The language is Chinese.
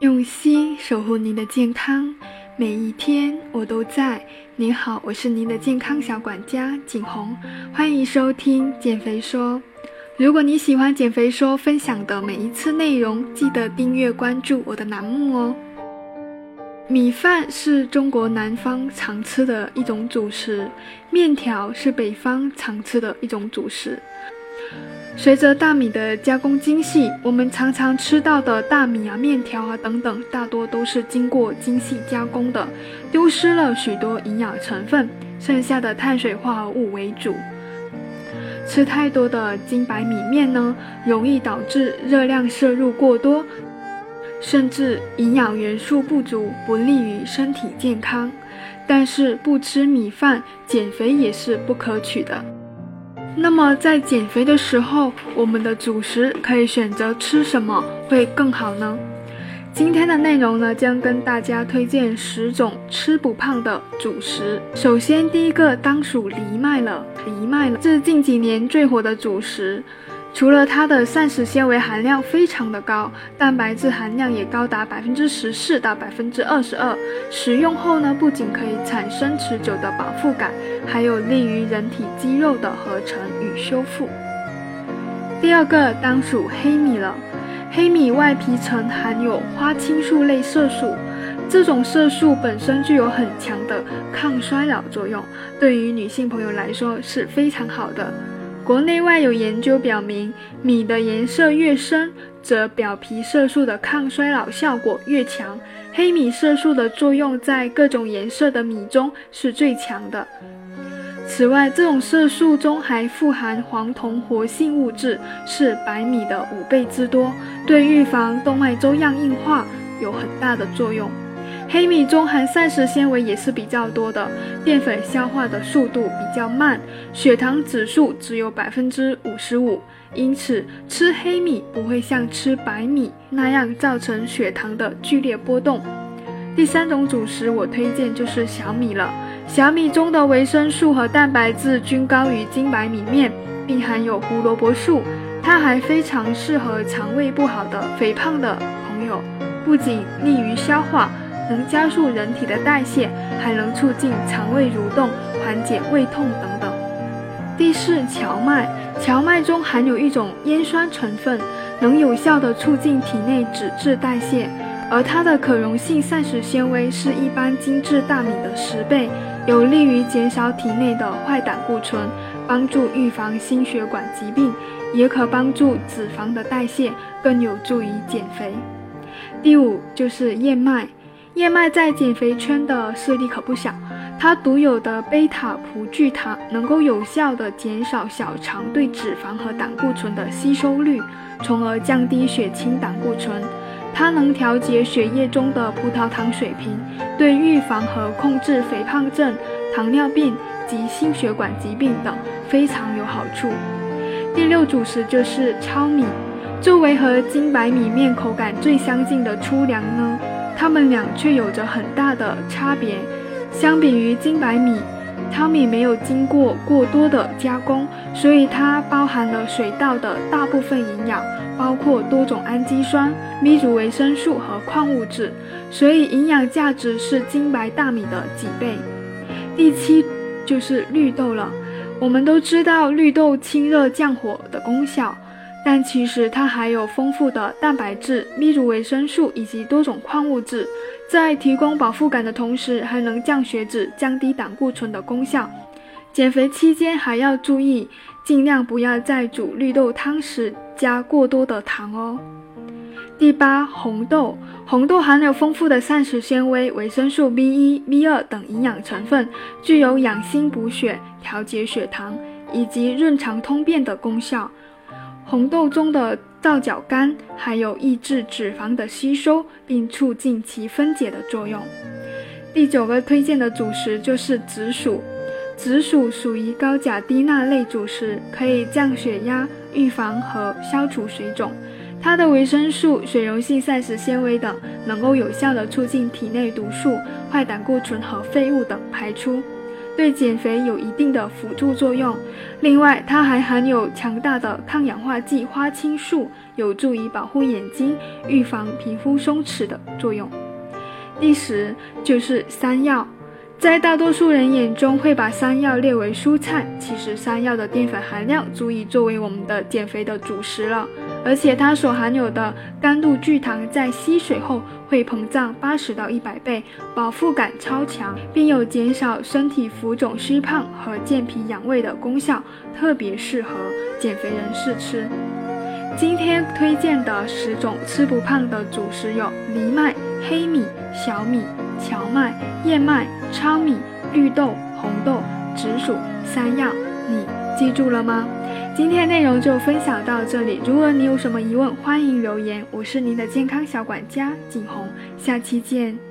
用心守护您的健康，每一天我都在。您好，我是您的健康小管家景红，欢迎收听减肥说。如果你喜欢减肥说分享的每一次内容，记得订阅关注我的栏目哦。米饭是中国南方常吃的一种主食，面条是北方常吃的一种主食。随着大米的加工精细，我们常常吃到的大米啊、面条啊等等，大多都是经过精细加工的，丢失了许多营养成分，剩下的碳水化合物为主。吃太多的精白米面呢，容易导致热量摄入过多，甚至营养元素不足，不利于身体健康。但是不吃米饭，减肥也是不可取的。那么在减肥的时候，我们的主食可以选择吃什么会更好呢？今天的内容呢，将跟大家推荐十种吃不胖的主食。首先，第一个当属藜麦了。藜麦了是近几年最火的主食。除了它的膳食纤维含量非常的高，蛋白质含量也高达百分之十四到百分之二十二。食用后呢，不仅可以产生持久的饱腹感，还有利于人体肌肉的合成与修复。第二个当属黑米了，黑米外皮层含有花青素类色素，这种色素本身具有很强的抗衰老作用，对于女性朋友来说是非常好的。国内外有研究表明，米的颜色越深，则表皮色素的抗衰老效果越强。黑米色素的作用在各种颜色的米中是最强的。此外，这种色素中还富含黄酮活性物质，是白米的五倍之多，对预防动脉粥样硬化有很大的作用。黑米中含膳食纤维也是比较多的，淀粉消化的速度比较慢，血糖指数只有百分之五十五，因此吃黑米不会像吃白米那样造成血糖的剧烈波动。第三种主食我推荐就是小米了，小米中的维生素和蛋白质均高于精白米面，并含有胡萝卜素，它还非常适合肠胃不好的肥胖的朋友，不仅利于消化。能加速人体的代谢，还能促进肠胃蠕动，缓解胃痛等等。第四，荞麦，荞麦中含有一种烟酸成分，能有效的促进体内脂质代谢，而它的可溶性膳食纤维是一般精致大米的十倍，有利于减少体内的坏胆固醇，帮助预防心血管疾病，也可帮助脂肪的代谢，更有助于减肥。第五就是燕麦。燕麦在减肥圈的势力可不小，它独有的贝塔葡聚糖能够有效地减少小肠对脂肪和胆固醇的吸收率，从而降低血清胆固醇。它能调节血液中的葡萄糖水平，对预防和控制肥胖症、糖尿病及心血管疾病等非常有好处。第六主食就是糙米，作为和精白米面口感最相近的粗粮呢。它们俩却有着很大的差别。相比于精白米，糙米没有经过过多的加工，所以它包含了水稻的大部分营养，包括多种氨基酸、咪族维生素和矿物质，所以营养价值是精白大米的几倍。第七就是绿豆了。我们都知道绿豆清热降火的功效。但其实它含有丰富的蛋白质、咪族维生素以及多种矿物质，在提供饱腹感的同时，还能降血脂、降低胆固醇的功效。减肥期间还要注意，尽量不要在煮绿豆汤时加过多的糖哦。第八，红豆，红豆含有丰富的膳食纤维、维生素 B 一、B 二等营养成分，具有养心补血、调节血糖以及润肠通便的功效。红豆中的皂角苷还有抑制脂肪的吸收，并促进其分解的作用。第九个推荐的主食就是紫薯。紫薯属于高钾低钠类主食，可以降血压、预防和消除水肿。它的维生素、水溶性膳食纤维等，能够有效地促进体内毒素、坏胆固醇和废物等排出。对减肥有一定的辅助作用。另外，它还含有强大的抗氧化剂花青素，有助于保护眼睛、预防皮肤松弛的作用。第十就是山药。在大多数人眼中，会把山药列为蔬菜。其实，山药的淀粉含量足以作为我们的减肥的主食了。而且，它所含有的甘露聚糖在吸水后会膨胀八十到一百倍，饱腹感超强，并有减少身体浮肿虚胖和健脾养胃的功效，特别适合减肥人士吃。今天推荐的十种吃不胖的主食有藜麦、黑米、小米、荞麦、燕麦、糙米、绿豆、红豆、紫薯、山药。你记住了吗？今天内容就分享到这里。如果你有什么疑问，欢迎留言。我是您的健康小管家景红，下期见。